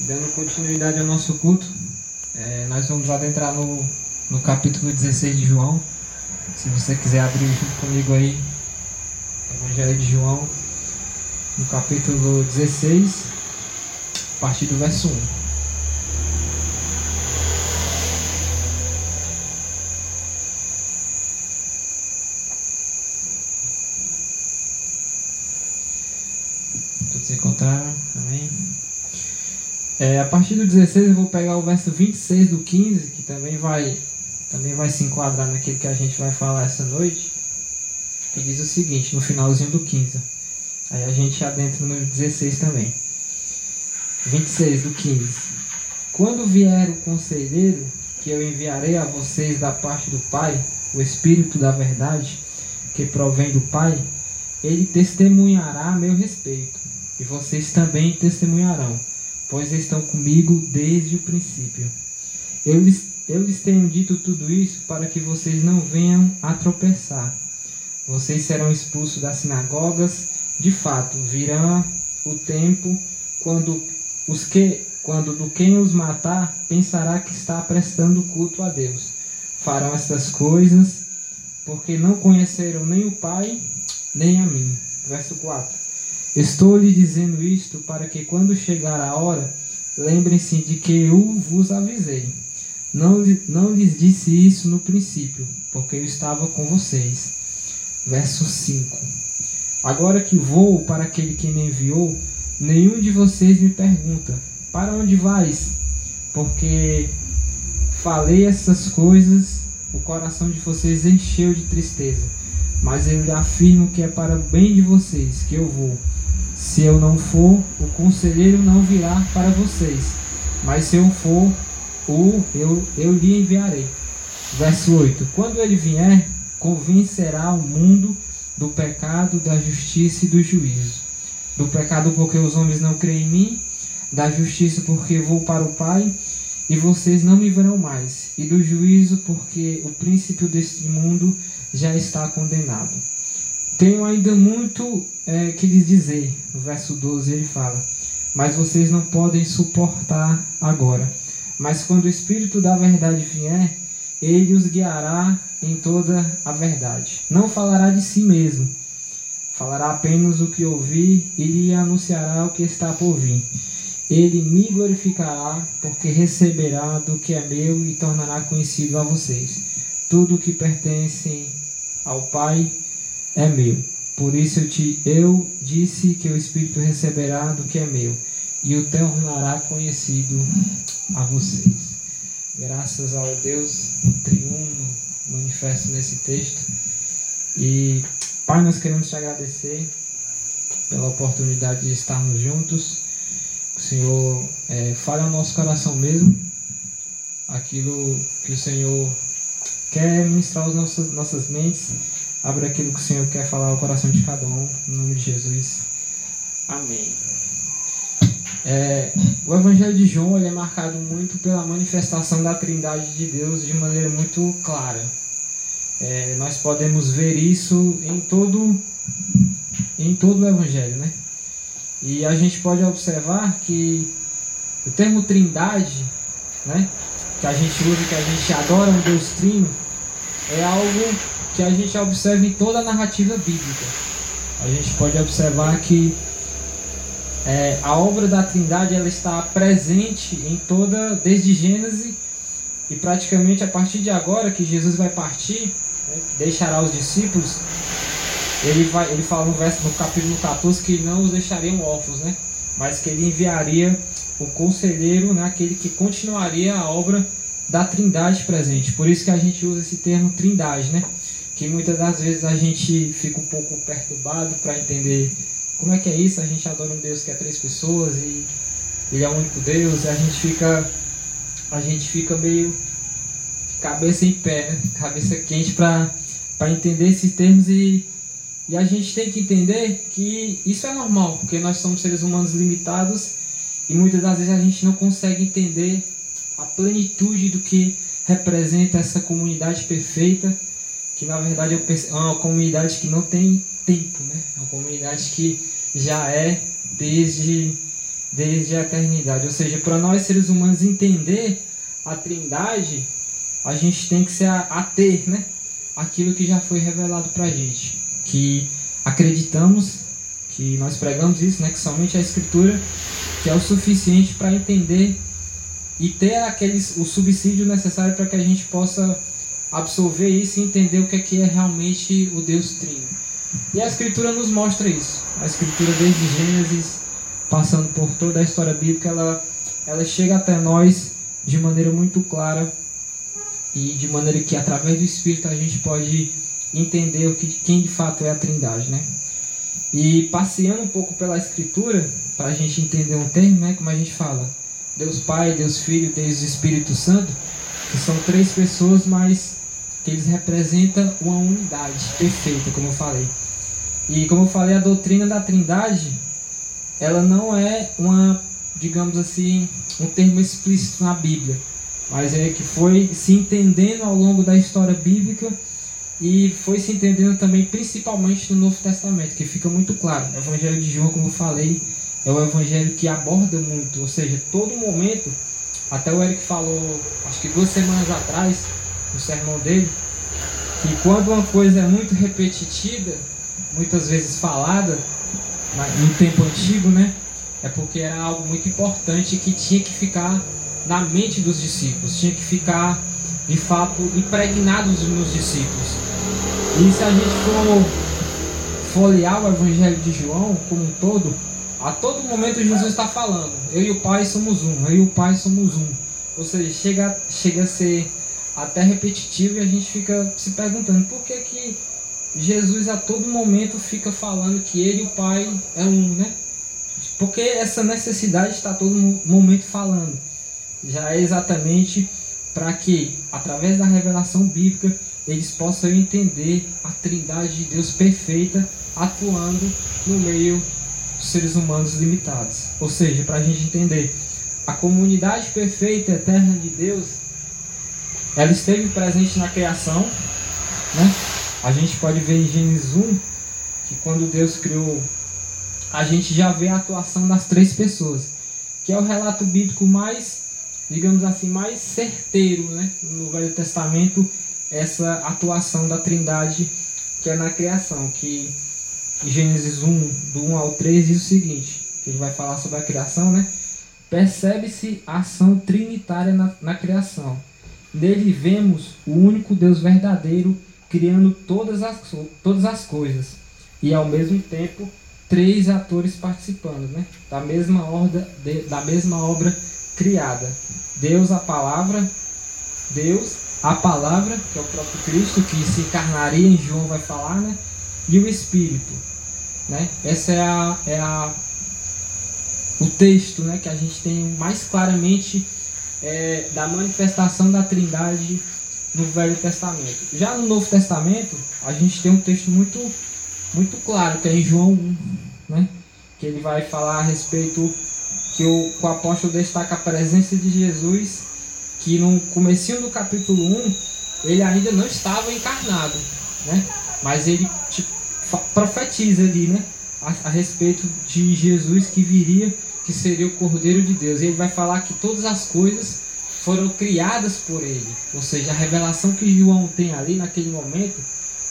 Dando continuidade ao nosso culto, é, nós vamos adentrar no, no capítulo 16 de João. Se você quiser abrir junto comigo aí, Evangelho de João, no capítulo 16, a partir do verso 1. encontraram? Amém? É, a partir do 16 eu vou pegar o verso 26 do 15, que também vai, também vai se enquadrar naquilo que a gente vai falar essa noite, que diz o seguinte, no finalzinho do 15. Aí a gente adentra no 16 também. 26 do 15. Quando vier o conselheiro, que eu enviarei a vocês da parte do Pai, o Espírito da verdade, que provém do Pai, ele testemunhará a meu respeito e vocês também testemunharão, pois estão comigo desde o princípio. Eu lhes, eu lhes tenho dito tudo isso para que vocês não venham a tropeçar. Vocês serão expulsos das sinagogas. De fato, virá o tempo quando os que quando do quem os matar pensará que está prestando culto a Deus. Farão estas coisas porque não conheceram nem o Pai, nem a mim. Verso 4. Estou lhe dizendo isto para que quando chegar a hora, lembrem-se de que eu vos avisei. Não, não lhes disse isso no princípio, porque eu estava com vocês. Verso 5. Agora que vou para aquele que me enviou, nenhum de vocês me pergunta: Para onde vais? Porque falei essas coisas, o coração de vocês encheu de tristeza. Mas eu lhe afirmo que é para o bem de vocês que eu vou. Se eu não for, o conselheiro não virá para vocês. Mas se eu for, o eu, eu lhe enviarei. Verso 8: Quando ele vier, convencerá o mundo do pecado, da justiça e do juízo. Do pecado, porque os homens não creem em mim, da justiça, porque vou para o Pai e vocês não me verão mais, e do juízo, porque o príncipe deste mundo já está condenado. Tenho ainda muito é, que lhes dizer. No verso 12 ele fala: Mas vocês não podem suportar agora. Mas quando o Espírito da verdade vier, ele os guiará em toda a verdade. Não falará de si mesmo, falará apenas o que ouvir e lhe anunciará o que está por vir. Ele me glorificará, porque receberá do que é meu e tornará conhecido a vocês. Tudo o que pertence ao Pai é meu. Por isso eu, te, eu disse que o Espírito receberá do que é meu e o tornará conhecido a vocês. Graças ao Deus triuno manifesto nesse texto. E, Pai, nós queremos te agradecer pela oportunidade de estarmos juntos. O Senhor é, fale ao nosso coração mesmo aquilo que o Senhor quer ministrar às nossas, nossas mentes Abra aquilo que o Senhor quer falar ao coração de cada um, em nome de Jesus. Amém. É, o Evangelho de João é marcado muito pela manifestação da Trindade de Deus de maneira muito clara. É, nós podemos ver isso em todo, em todo o Evangelho, né? E a gente pode observar que o termo Trindade, né, que a gente usa, que a gente adora um Deus Trino, é algo que a gente observa em toda a narrativa bíblica. A gente pode observar que é, a obra da Trindade ela está presente em toda, desde Gênesis e praticamente a partir de agora que Jesus vai partir, né, deixará os discípulos, ele, vai, ele fala no, verso, no capítulo 14 que não os deixariam órfãos, né? mas que ele enviaria o conselheiro, né, aquele que continuaria a obra da Trindade presente. Por isso que a gente usa esse termo Trindade, né? Que muitas das vezes a gente fica um pouco perturbado para entender como é que é isso. A gente adora um Deus que é três pessoas e ele é o único Deus. E a gente fica, a gente fica meio cabeça em pé, né? cabeça quente para entender esses termos e, e a gente tem que entender que isso é normal, porque nós somos seres humanos limitados e muitas das vezes a gente não consegue entender a plenitude do que representa essa comunidade perfeita que na verdade é uma comunidade que não tem tempo, né? É uma comunidade que já é desde, desde a eternidade. Ou seja, para nós seres humanos entender a Trindade, a gente tem que se ater, né? Aquilo que já foi revelado para a gente, que acreditamos, que nós pregamos isso, né? Que somente a Escritura que é o suficiente para entender e ter aqueles, o subsídio necessário para que a gente possa absorver isso e entender o que é, que é realmente o Deus Trino. E a Escritura nos mostra isso. A Escritura, desde Gênesis, passando por toda a história bíblica, ela, ela chega até nós de maneira muito clara e de maneira que, através do Espírito, a gente pode entender o que, quem de fato é a Trindade. Né? E passeando um pouco pela Escritura, para a gente entender um termo, né, como a gente fala, Deus Pai, Deus Filho, Deus Espírito Santo, que são três pessoas, mas que eles representam uma unidade perfeita, como eu falei. E como eu falei, a doutrina da Trindade, ela não é uma, digamos assim, um termo explícito na Bíblia, mas é que foi se entendendo ao longo da história bíblica e foi se entendendo também principalmente no Novo Testamento, que fica muito claro. O Evangelho de João, como eu falei, é o evangelho que aborda muito, ou seja, todo momento, até o Eric falou, acho que duas semanas atrás, no sermão dele, que quando uma coisa é muito repetitiva, muitas vezes falada, no tempo antigo, né? É porque era algo muito importante que tinha que ficar na mente dos discípulos, tinha que ficar de fato impregnados nos discípulos. E se a gente for folhear o Evangelho de João como um todo, a todo momento Jesus está falando, eu e o Pai somos um, eu e o Pai somos um. Ou seja, chega, chega a ser até repetitivo e a gente fica se perguntando por que, que Jesus a todo momento fica falando que ele e o Pai é um, né? Porque essa necessidade está a todo momento falando. Já é exatamente para que, através da revelação bíblica, eles possam entender a trindade de Deus perfeita atuando no meio seres humanos limitados. Ou seja, para a gente entender, a comunidade perfeita, eterna de Deus, ela esteve presente na criação. Né? A gente pode ver em Gênesis 1 que quando Deus criou, a gente já vê a atuação das três pessoas, que é o relato bíblico mais, digamos assim, mais certeiro né? no Velho Testamento, essa atuação da Trindade que é na criação, que Gênesis 1, do 1 ao 3, diz o seguinte, que ele vai falar sobre a criação, né? Percebe-se a ação trinitária na, na criação. Nele vemos o único Deus verdadeiro criando todas as, todas as coisas. E ao mesmo tempo, três atores participando, né? Da mesma, orda, de, da mesma obra criada. Deus, a palavra, Deus, a palavra, que é o próprio Cristo, que se encarnaria em João vai falar, né? E o Espírito, né? Essa é a, é a o texto né, que a gente tem mais claramente é, da manifestação da Trindade no Velho Testamento. Já no Novo Testamento, a gente tem um texto muito, muito claro, que é em João 1, né, que ele vai falar a respeito que o, o apóstolo destaca a presença de Jesus, que no comecinho do capítulo 1, ele ainda não estava encarnado, né, mas ele tipo, profetiza ali, né? A, a, respeito de Jesus que viria, que seria o Cordeiro de Deus. E ele vai falar que todas as coisas foram criadas por ele. Ou seja, a revelação que João tem ali naquele momento,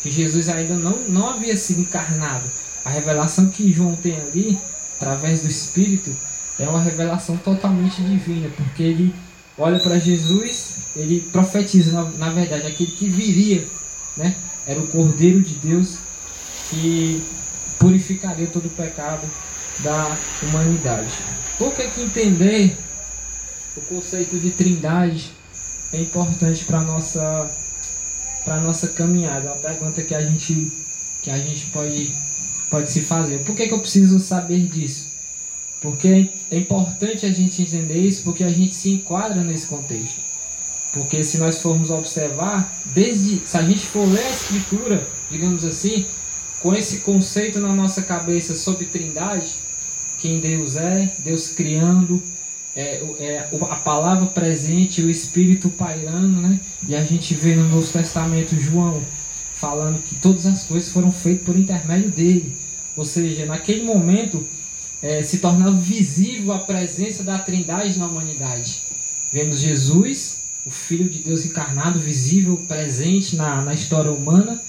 que Jesus ainda não, não havia sido encarnado. A revelação que João tem ali, através do Espírito, é uma revelação totalmente divina, porque ele olha para Jesus, ele profetiza, na, na verdade, aquele que viria, né? Era o Cordeiro de Deus que purificaria todo o pecado da humanidade. Por que, que entender o conceito de trindade é importante para nossa, para nossa caminhada? É uma pergunta que a gente, que a gente pode, pode se fazer. Por que, que eu preciso saber disso? Porque é importante a gente entender isso porque a gente se enquadra nesse contexto. Porque se nós formos observar, desde se a gente for ler a escritura, digamos assim, com esse conceito na nossa cabeça sobre trindade, quem Deus é, Deus criando, é, é, a palavra presente, o Espírito pairando, né? E a gente vê no Novo Testamento João falando que todas as coisas foram feitas por intermédio dele. Ou seja, naquele momento, é, se tornando visível a presença da Trindade na humanidade. Vemos Jesus, o Filho de Deus encarnado, visível, presente na, na história humana.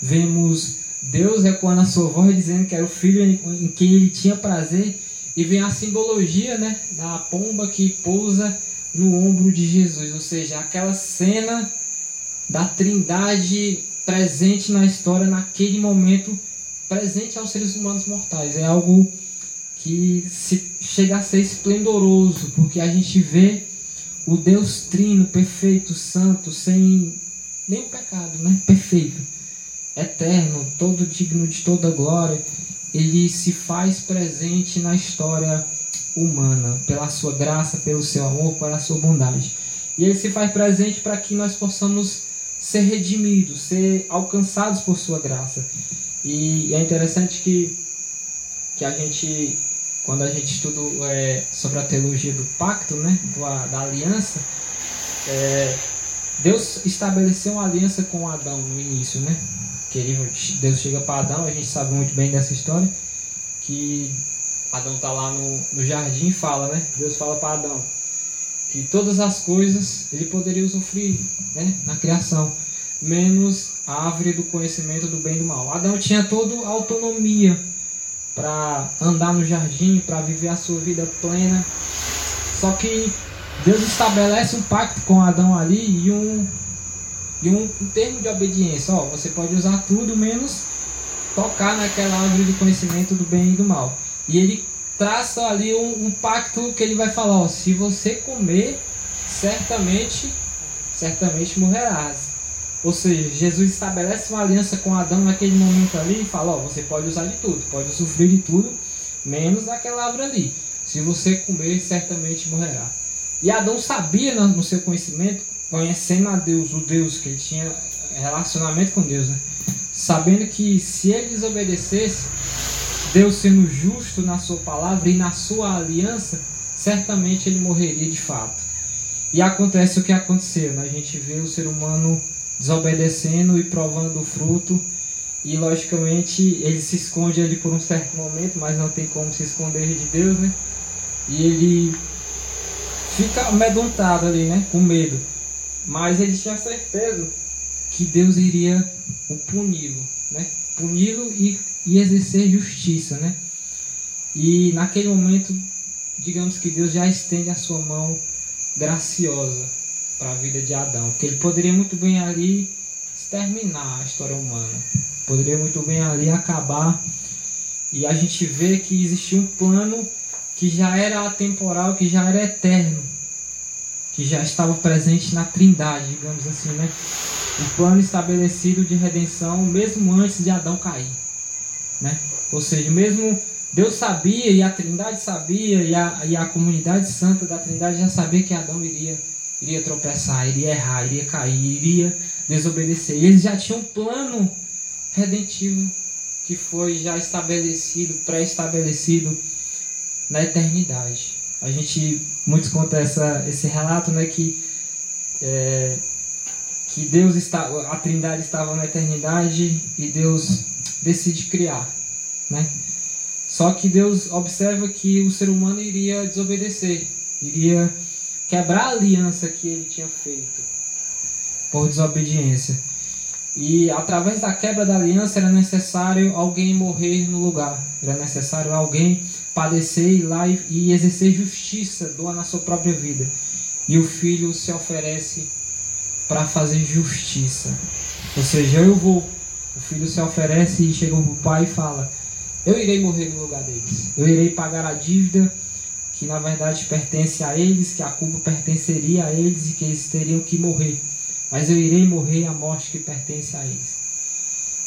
Vemos Deus ecoando a sua voz dizendo que era o Filho em, em quem ele tinha prazer. E vem a simbologia né, da pomba que pousa no ombro de Jesus, ou seja, aquela cena da Trindade presente na história naquele momento presente aos seres humanos mortais. É algo que se, chega a ser esplendoroso, porque a gente vê o Deus trino, perfeito, santo, sem nenhum pecado, né? Perfeito, eterno, todo digno de toda glória. Ele se faz presente na história humana, pela sua graça, pelo seu amor, pela sua bondade. E ele se faz presente para que nós possamos ser redimidos, ser alcançados por sua graça. E é interessante que, que a gente quando a gente estuda é, sobre a teologia do pacto, né, da, da aliança, é, Deus estabeleceu uma aliança com Adão no início, né? Que ele, Deus chega para Adão, a gente sabe muito bem dessa história, que Adão está lá no, no jardim e fala, né? Deus fala para Adão que todas as coisas ele poderia usufruir, né? Na criação, menos a árvore do conhecimento do bem e do mal. Adão tinha toda a autonomia para andar no jardim, para viver a sua vida plena. Só que Deus estabelece um pacto com Adão ali e um, e um, um termo de obediência. Ó, você pode usar tudo menos tocar naquela árvore do conhecimento do bem e do mal. E ele traça ali um, um pacto que ele vai falar: ó, se você comer, certamente, certamente morrerás. Ou seja, Jesus estabelece uma aliança com Adão naquele momento ali e fala: Ó, você pode usar de tudo, pode sofrer de tudo, menos daquela árvore ali. Se você comer, certamente morrerá. E Adão sabia no seu conhecimento, conhecendo a Deus, o Deus que ele tinha relacionamento com Deus, né? sabendo que se ele desobedecesse, Deus sendo justo na sua palavra e na sua aliança, certamente ele morreria de fato. E acontece o que aconteceu, né? a gente vê o ser humano desobedecendo e provando o fruto. E logicamente ele se esconde ali por um certo momento, mas não tem como se esconder de Deus, né? E ele fica amedrontado ali, né? Com medo. Mas ele tinha certeza que Deus iria o puni-lo, né? Puni-lo e, e exercer justiça, né? E naquele momento, digamos que Deus já estende a sua mão graciosa para a vida de Adão. Que ele poderia muito bem ali exterminar a história humana. Poderia muito bem ali acabar. E a gente vê que existia um plano que já era atemporal, que já era eterno. Que já estava presente na trindade, digamos assim, né? O plano estabelecido de redenção mesmo antes de Adão cair. Né? Ou seja, mesmo Deus sabia e a Trindade sabia e a, e a comunidade santa da Trindade já sabia que Adão iria iria tropeçar, iria errar, iria cair, iria desobedecer. Eles já tinham um plano redentivo que foi já estabelecido, pré-estabelecido na eternidade. A gente muitos conta essa, esse relato, né, que é, que Deus está, a Trindade estava na eternidade e Deus decide criar, né? Só que Deus observa que o ser humano iria desobedecer, iria quebrar a aliança que ele tinha feito por desobediência. E através da quebra da aliança era necessário alguém morrer no lugar. Era necessário alguém padecer ir lá e, e exercer justiça, doar na sua própria vida. E o filho se oferece para fazer justiça. Ou seja, eu vou. O filho se oferece e chega o pai e fala: Eu irei morrer no lugar deles. Eu irei pagar a dívida que na verdade pertence a eles, que a culpa pertenceria a eles e que eles teriam que morrer. Mas eu irei morrer a morte que pertence a eles.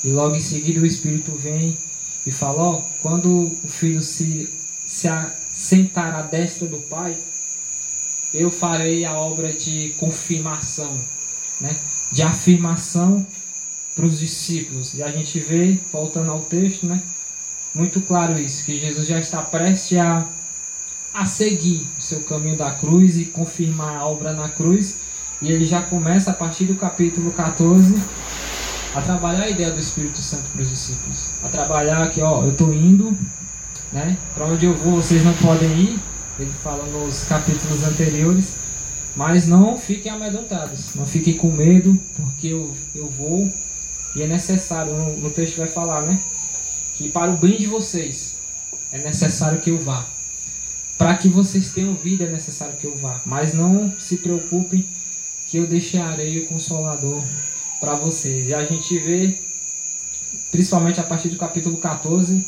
E logo em seguida o Espírito vem e fala: ó, quando o filho se, se sentar à destra do Pai, eu farei a obra de confirmação, né? de afirmação para os discípulos. E a gente vê, voltando ao texto, né? muito claro isso, que Jesus já está prestes a a seguir o seu caminho da cruz e confirmar a obra na cruz. E ele já começa a partir do capítulo 14 a trabalhar a ideia do Espírito Santo para os discípulos. A trabalhar que, ó, eu estou indo, né? Para onde eu vou, vocês não podem ir. Ele fala nos capítulos anteriores. Mas não fiquem amedrontados, não fiquem com medo, porque eu, eu vou e é necessário, no, no texto vai falar, né? Que para o bem de vocês é necessário que eu vá. Para que vocês tenham vida é necessário que eu vá. Mas não se preocupem que eu deixarei o Consolador para vocês. E a gente vê, principalmente a partir do capítulo 14,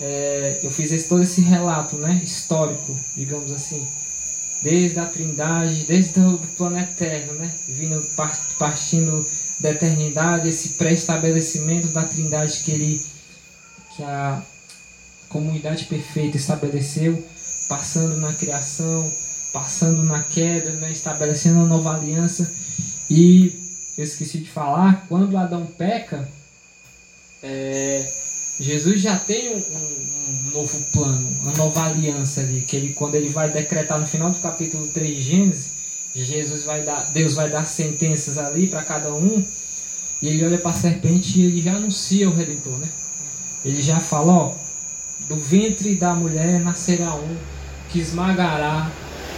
é, eu fiz esse, todo esse relato né, histórico, digamos assim, desde a Trindade, desde o planeta eterno, né, vindo partindo da eternidade, esse pré-estabelecimento da Trindade que ele que a comunidade perfeita estabeleceu, passando na criação, passando na queda, né, estabelecendo uma nova aliança. E eu esqueci de falar, quando Adão peca, é, Jesus já tem um, um, um, novo plano, uma nova aliança ali, que ele, quando ele vai decretar no final do capítulo 3 de Gênesis, Jesus vai dar, Deus vai dar sentenças ali para cada um, e ele olha para a serpente e ele já anuncia o Redentor, né? Ele já fala, ó, do ventre da mulher nascerá um que esmagará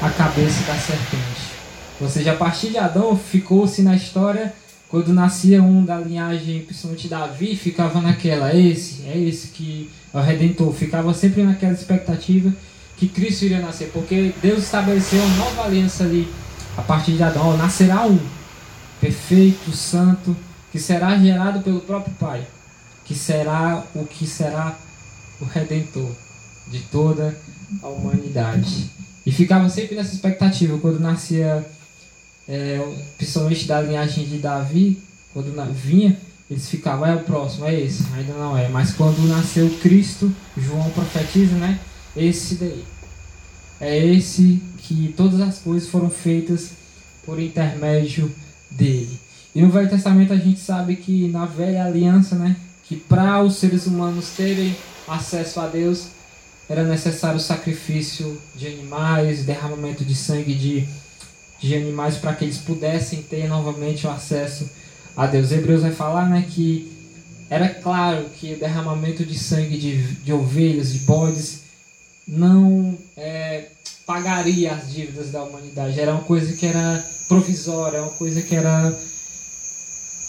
a cabeça da serpente. Ou seja, a partir de Adão ficou-se na história, quando nascia um da linhagem, principalmente Davi, ficava naquela, é esse, é esse que é o Redentor, ficava sempre naquela expectativa que Cristo iria nascer, porque Deus estabeleceu uma nova aliança ali, a partir de Adão, nascerá um, perfeito, santo, que será gerado pelo próprio Pai, que será o que será o Redentor de toda a humanidade. E ficava sempre nessa expectativa, quando nascia, é, principalmente da linhagem de Davi, quando vinha, eles ficavam, é o próximo, é esse, ainda não é. Mas quando nasceu Cristo, João profetiza, né? Esse daí. É esse que todas as coisas foram feitas por intermédio dele. E no Velho Testamento a gente sabe que na velha aliança, né? Que para os seres humanos terem acesso a Deus, era necessário o sacrifício de animais, derramamento de sangue de, de animais para que eles pudessem ter novamente o acesso a Deus. Hebreus vai falar né, que era claro que o derramamento de sangue de, de ovelhas, de bodes, não é, pagaria as dívidas da humanidade. Era uma coisa que era provisória, uma coisa que era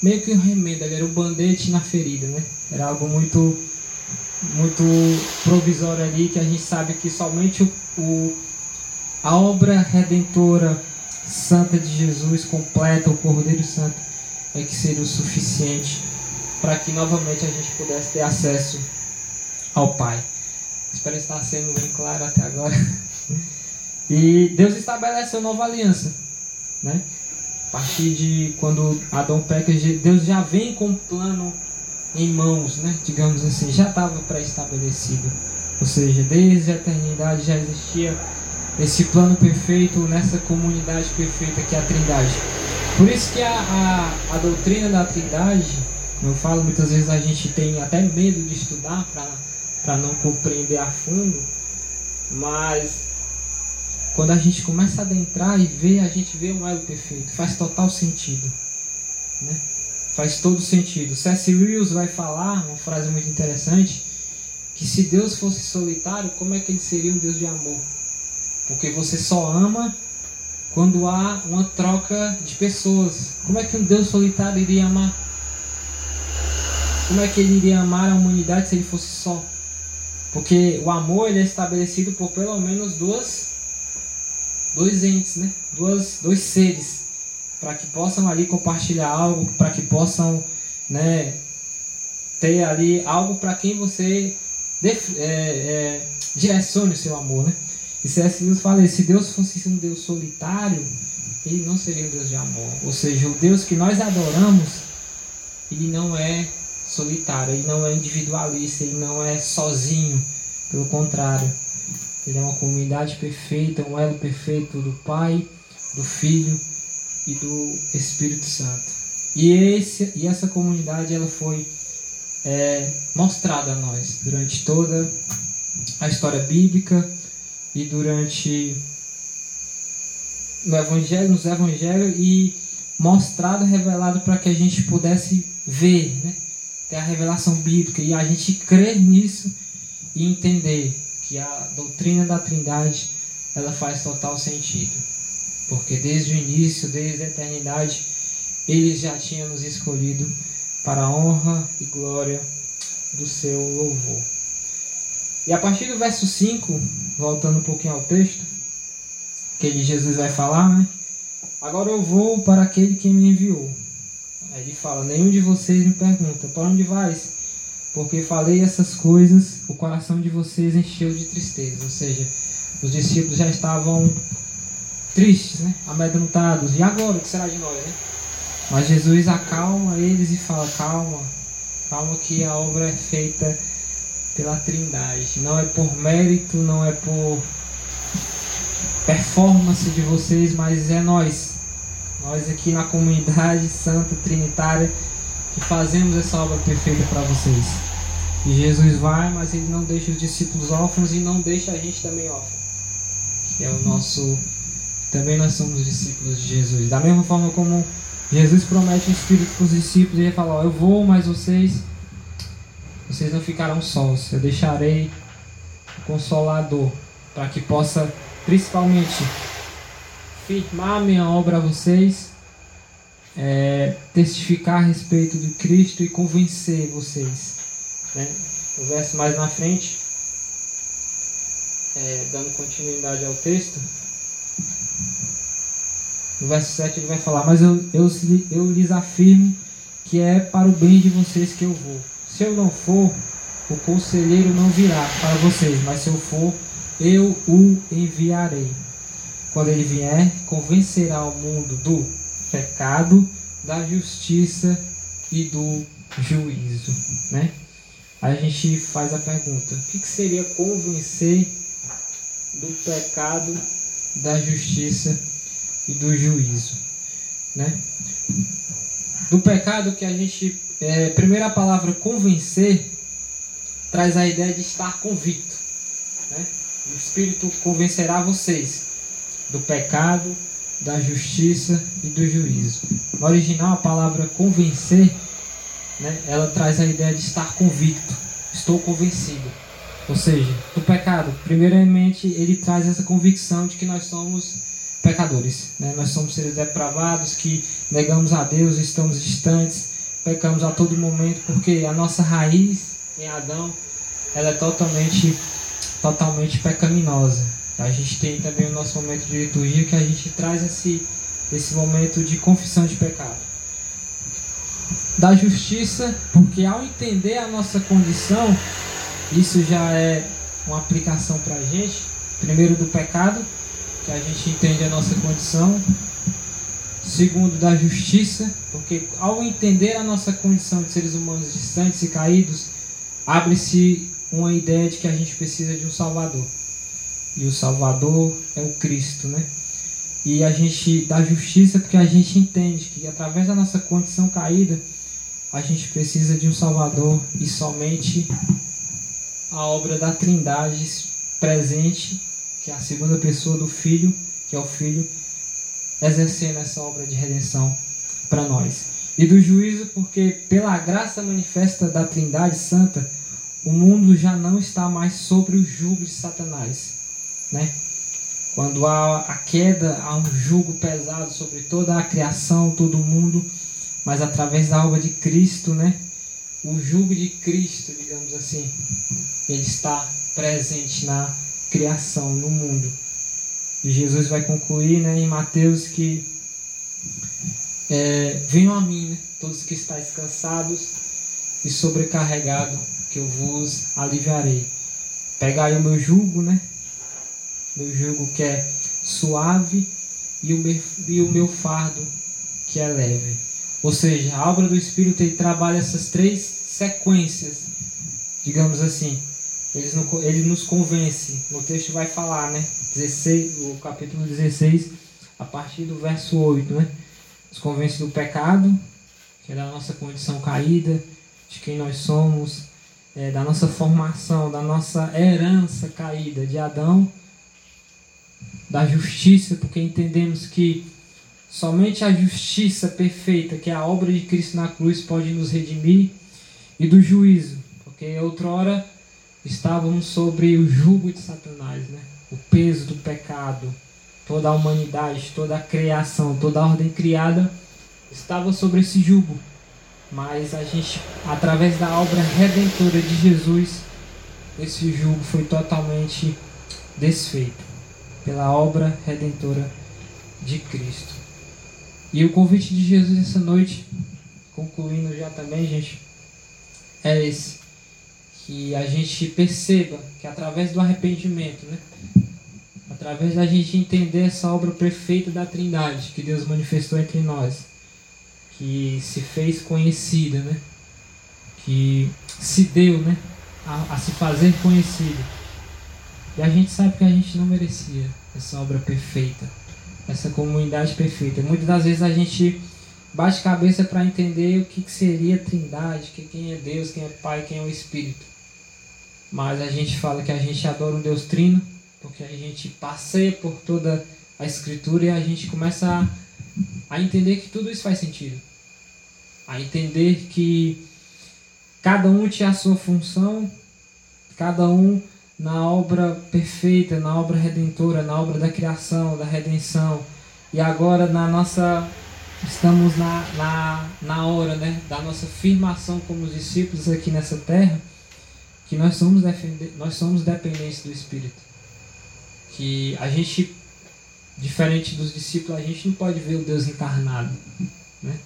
meio que um remendo, era o um na ferida, né? Era algo muito muito provisório ali, que a gente sabe que somente o, o, a obra redentora santa de Jesus completa, o Cordeiro Santo, é que seria o suficiente para que novamente a gente pudesse ter acesso ao Pai. Espero estar sendo bem claro até agora. E Deus estabeleceu nova aliança, né? A partir de quando Adão peca, Deus já vem com um plano em mãos, né? digamos assim, já estava pré-estabelecido. Ou seja, desde a eternidade já existia esse plano perfeito nessa comunidade perfeita que é a Trindade. Por isso que a, a, a doutrina da Trindade, eu falo muitas vezes a gente tem até medo de estudar para não compreender a fundo, mas quando a gente começa a adentrar e ver, a gente vê um elo perfeito, faz total sentido. Né? faz todo sentido. C.S. Lewis vai falar, uma frase muito interessante, que se Deus fosse solitário, como é que ele seria um Deus de amor? Porque você só ama quando há uma troca de pessoas. Como é que um Deus solitário iria amar? Como é que ele iria amar a humanidade se ele fosse só? Porque o amor ele é estabelecido por pelo menos duas, dois entes, né? Duas, dois seres para que possam ali compartilhar algo, para que possam né, ter ali algo para quem você é, é, direcione o seu amor. Né? E C.S. Lewis fala, se Deus fosse um Deus solitário, ele não seria um Deus de amor. Ou seja, o Deus que nós adoramos, ele não é solitário, ele não é individualista, ele não é sozinho. Pelo contrário, ele é uma comunidade perfeita, um elo perfeito do Pai, do Filho e do Espírito Santo. E, esse, e essa comunidade ela foi é, mostrada a nós durante toda a história bíblica e durante no evangelho, nos evangelhos e mostrado, revelado para que a gente pudesse ver, né? ter a revelação bíblica e a gente crer nisso e entender que a doutrina da Trindade ela faz total sentido. Porque desde o início, desde a eternidade, ele já tinha nos escolhido para a honra e glória do seu louvor. E a partir do verso 5, voltando um pouquinho ao texto, que ele, Jesus vai falar, né? Agora eu vou para aquele que me enviou. Aí ele fala: Nenhum de vocês me pergunta: Para onde vais? Porque falei essas coisas, o coração de vocês encheu de tristeza. Ou seja, os discípulos já estavam tristes, né? amedrontados. E agora, o que será de nós? Né? Mas Jesus acalma eles e fala: Calma, calma, que a obra é feita pela Trindade. Não é por mérito, não é por performance de vocês, mas é nós. Nós aqui na comunidade santa trinitária que fazemos essa obra perfeita para vocês. E Jesus vai, mas ele não deixa os discípulos órfãos e não deixa a gente também órfão. Que é o nosso. Também nós somos discípulos de Jesus. Da mesma forma como Jesus promete o Espírito para os discípulos, ele fala: Eu vou, mas vocês. Vocês não ficarão sós. Eu deixarei o Consolador para que possa principalmente firmar minha obra a vocês, é, testificar a respeito de Cristo e convencer vocês. Né? O verso mais na frente, é, dando continuidade ao texto, no verso 7 ele vai falar: Mas eu, eu, eu lhes afirmo que é para o bem de vocês que eu vou. Se eu não for, o conselheiro não virá para vocês, mas se eu for, eu o enviarei. Quando ele vier, convencerá o mundo do pecado, da justiça e do juízo. Né? Aí a gente faz a pergunta: o que, que seria convencer do pecado, da justiça e do juízo? Né? Do pecado que a gente. É, primeira palavra convencer traz a ideia de estar convicto. Né? O Espírito convencerá vocês do pecado, da justiça e do juízo. No original, a palavra convencer, né, ela traz a ideia de estar convicto. Estou convencido. Ou seja, do pecado, primeiramente, ele traz essa convicção de que nós somos pecadores. Né? Nós somos seres depravados, que negamos a Deus, estamos distantes, pecamos a todo momento, porque a nossa raiz em Adão ela é totalmente totalmente pecaminosa. A gente tem também o nosso momento de liturgia que a gente traz esse, esse momento de confissão de pecado. Da justiça, porque ao entender a nossa condição, isso já é uma aplicação para a gente. Primeiro, do pecado, que a gente entende a nossa condição. Segundo, da justiça, porque ao entender a nossa condição de seres humanos distantes e caídos, abre-se uma ideia de que a gente precisa de um Salvador. E o Salvador é o Cristo, né? E a gente dá justiça porque a gente entende que através da nossa condição caída, a gente precisa de um Salvador e somente a obra da Trindade presente, que é a segunda pessoa do Filho, que é o Filho, exercendo essa obra de redenção para nós. E do juízo, porque pela graça manifesta da Trindade Santa, o mundo já não está mais sobre o jugo de Satanás, né? Quando há a queda, há um jugo pesado sobre toda a criação, todo o mundo, mas através da obra de Cristo, né? O jugo de Cristo, digamos assim, ele está presente na criação, no mundo. E Jesus vai concluir, né, em Mateus que é, venham a mim, né, todos que estáis cansados e sobrecarregados que eu vos aliviarei. Pegai o meu jugo, né? Meu jugo que é suave e o meu, e o meu fardo que é leve. Ou seja, a obra do Espírito ele trabalha essas três sequências, digamos assim. Ele, ele nos convence. No texto vai falar, né? 16, o capítulo 16, a partir do verso 8, né? Nos convence do pecado, que é da nossa condição caída, de quem nós somos, é, da nossa formação, da nossa herança caída de Adão, da justiça, porque entendemos que somente a justiça perfeita, que é a obra de Cristo na cruz, pode nos redimir, e do juízo, porque outrora estávamos sobre o jugo de Satanás, né? o peso do pecado. Toda a humanidade, toda a criação, toda a ordem criada estava sobre esse jugo. Mas a gente, através da obra redentora de Jesus, esse jugo foi totalmente desfeito pela obra redentora de Cristo. E o convite de Jesus essa noite, concluindo já também, gente, é esse. Que a gente perceba que através do arrependimento, né? Através da gente entender essa obra perfeita da Trindade que Deus manifestou entre nós, que se fez conhecida, né? Que se deu, né? A, a se fazer conhecida. E a gente sabe que a gente não merecia essa obra perfeita, essa comunidade perfeita. Muitas das vezes a gente bate cabeça para entender o que, que seria Trindade, que quem é Deus, quem é Pai, quem é o Espírito. Mas a gente fala que a gente adora um Deus trino, porque a gente passeia por toda a Escritura e a gente começa a, a entender que tudo isso faz sentido. A entender que cada um tinha a sua função, cada um na obra perfeita, na obra redentora, na obra da criação, da redenção. E agora na nossa estamos na, na, na hora né, da nossa firmação como discípulos aqui nessa terra, que nós somos, nós somos dependentes do Espírito. Que a gente, diferente dos discípulos, a gente não pode ver o Deus encarnado. Né?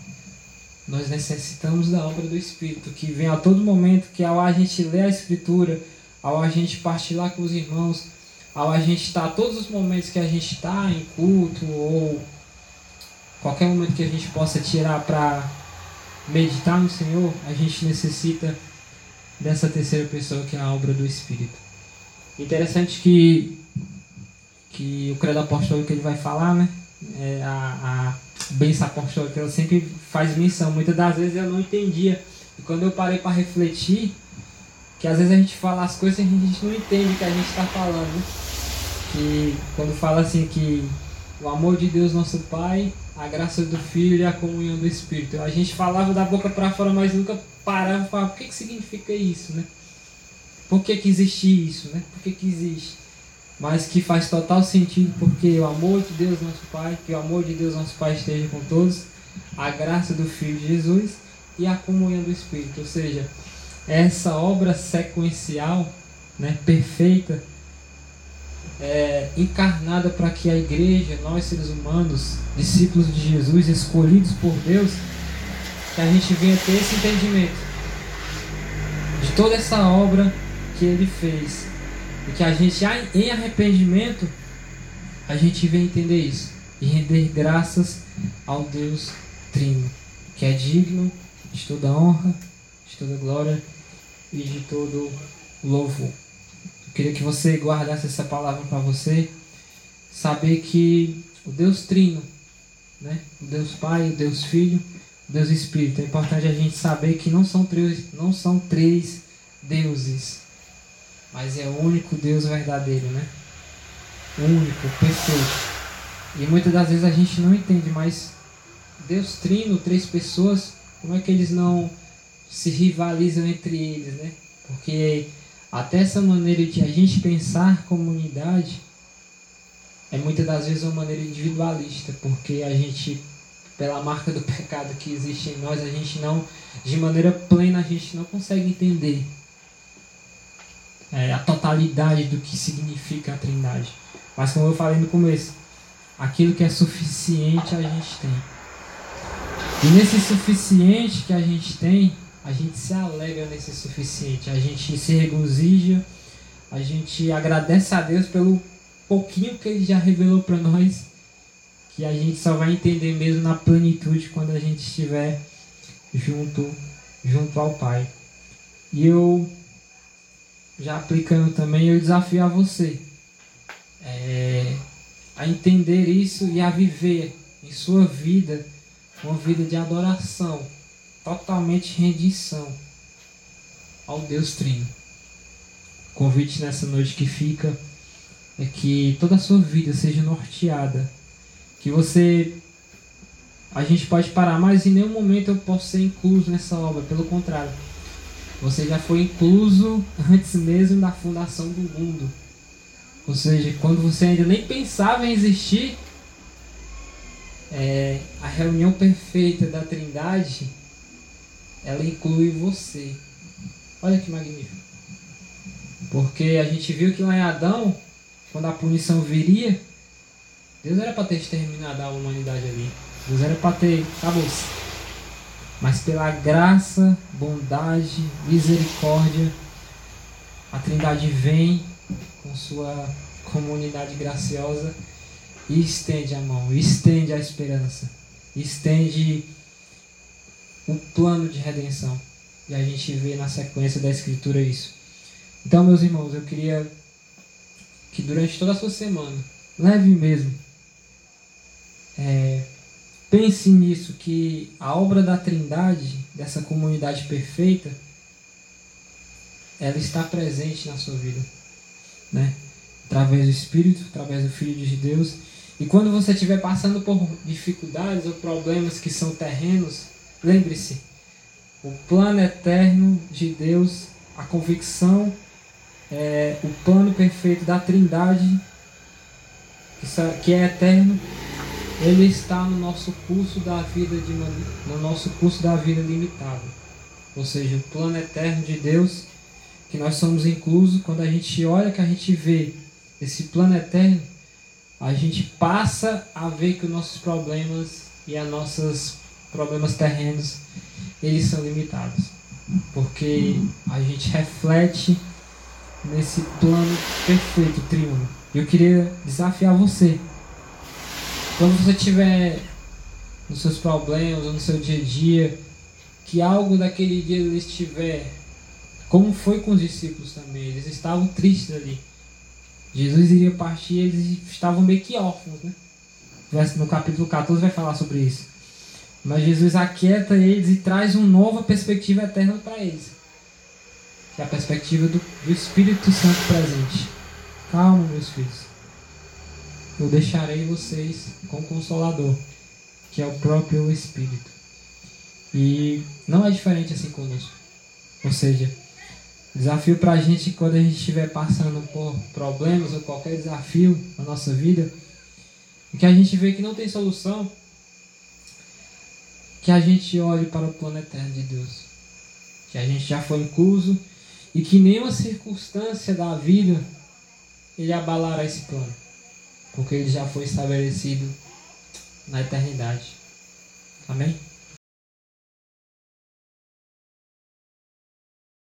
Nós necessitamos da obra do Espírito, que vem a todo momento, que ao a gente ler a Escritura, ao a gente partilhar com os irmãos, ao a gente estar, todos os momentos que a gente está em culto ou qualquer momento que a gente possa tirar para meditar no Senhor, a gente necessita dessa terceira pessoa que é a obra do Espírito. Interessante que, que o credo apostólico ele vai falar, né? É a, a bênção apostólica ela sempre faz menção. Muitas das vezes eu não entendia. E quando eu parei para refletir, que às vezes a gente fala as coisas e a gente não entende o que a gente está falando. Né? Que quando fala assim que o amor de Deus nosso Pai, a graça do Filho e a comunhão do Espírito. A gente falava da boca para fora, mas nunca parava e falava, o que, que significa isso, né? Por que, que existe isso, né? Por que, que existe? Mas que faz total sentido porque o amor de Deus nosso Pai, que o amor de Deus nosso Pai esteja com todos, a graça do Filho Jesus e a comunhão do Espírito. Ou seja, essa obra sequencial, né, perfeita, é, encarnada para que a igreja, nós seres humanos, discípulos de Jesus, escolhidos por Deus, que a gente venha ter esse entendimento de toda essa obra que ele fez. E que a gente, em arrependimento, a gente venha entender isso e render graças ao Deus Trino, que é digno de toda honra, de toda glória e de todo louvor. Eu queria que você guardasse essa palavra para você, saber que o Deus Trino, né? o Deus Pai, o Deus Filho, Deus Espírito. É importante a gente saber que não são três, não são três deuses, mas é o único Deus verdadeiro, né? Único, perfeito. E muitas das vezes a gente não entende, mas Deus Trino, três pessoas, como é que eles não se rivalizam entre eles, né? Porque até essa maneira de a gente pensar comunidade é muitas das vezes uma maneira individualista, porque a gente, pela marca do pecado que existe em nós, a gente não, de maneira plena, a gente não consegue entender é, a totalidade do que significa a Trindade. Mas como eu falei no começo, aquilo que é suficiente a gente tem. E nesse suficiente que a gente tem, a gente se alegra nesse suficiente, a gente se regozija, a gente agradece a Deus pelo pouquinho que Ele já revelou para nós, que a gente só vai entender mesmo na plenitude quando a gente estiver junto, junto ao Pai. E eu, já aplicando também, eu desafio a você é, a entender isso e a viver em sua vida uma vida de adoração totalmente rendição ao Deus Trino. O convite nessa noite que fica é que toda a sua vida seja norteada, que você a gente pode parar, mas em nenhum momento eu posso ser incluso nessa obra, pelo contrário. Você já foi incluso antes mesmo da fundação do mundo. Ou seja, quando você ainda nem pensava em existir, é, a reunião perfeita da Trindade, ela inclui você. Olha que magnífico. Porque a gente viu que lá em Adão, quando a punição viria, Deus era para ter exterminado a humanidade ali. Deus era para ter. Acabou. Mas pela graça, bondade, misericórdia, a Trindade vem com sua comunidade graciosa e estende a mão, estende a esperança, estende o plano de redenção. E a gente vê na sequência da Escritura isso. Então, meus irmãos, eu queria que durante toda a sua semana, leve mesmo, é, pense nisso, que a obra da Trindade, dessa comunidade perfeita, ela está presente na sua vida, né? Através do Espírito, através do Filho de Deus. E quando você estiver passando por dificuldades ou problemas que são terrenos, lembre-se, o plano eterno de Deus, a convicção, é, o plano perfeito da Trindade, que é eterno, ele está no nosso curso da vida de no nosso curso da vida limitado. Ou seja, o plano eterno de Deus, que nós somos inclusos, quando a gente olha, que a gente vê esse plano eterno, a gente passa a ver que os nossos problemas e os nossos problemas terrenos, eles são limitados. Porque a gente reflete nesse plano perfeito, triunfo. Eu queria desafiar você quando você tiver nos seus problemas ou no seu dia a dia, que algo daquele dia ele estiver, como foi com os discípulos também, eles estavam tristes ali. Jesus iria partir e eles estavam meio que órfãos, né? No capítulo 14 vai falar sobre isso. Mas Jesus aquieta eles e traz uma nova perspectiva eterna para eles. Que é a perspectiva do, do Espírito Santo presente. Calma, meus filhos eu deixarei vocês com o Consolador, que é o próprio Espírito. E não é diferente assim conosco. Ou seja, desafio para a gente quando a gente estiver passando por problemas ou qualquer desafio na nossa vida, que a gente vê que não tem solução, que a gente olhe para o plano eterno de Deus. Que a gente já foi incluso e que nenhuma circunstância da vida ele abalará esse plano porque ele já foi estabelecido na eternidade. Amém?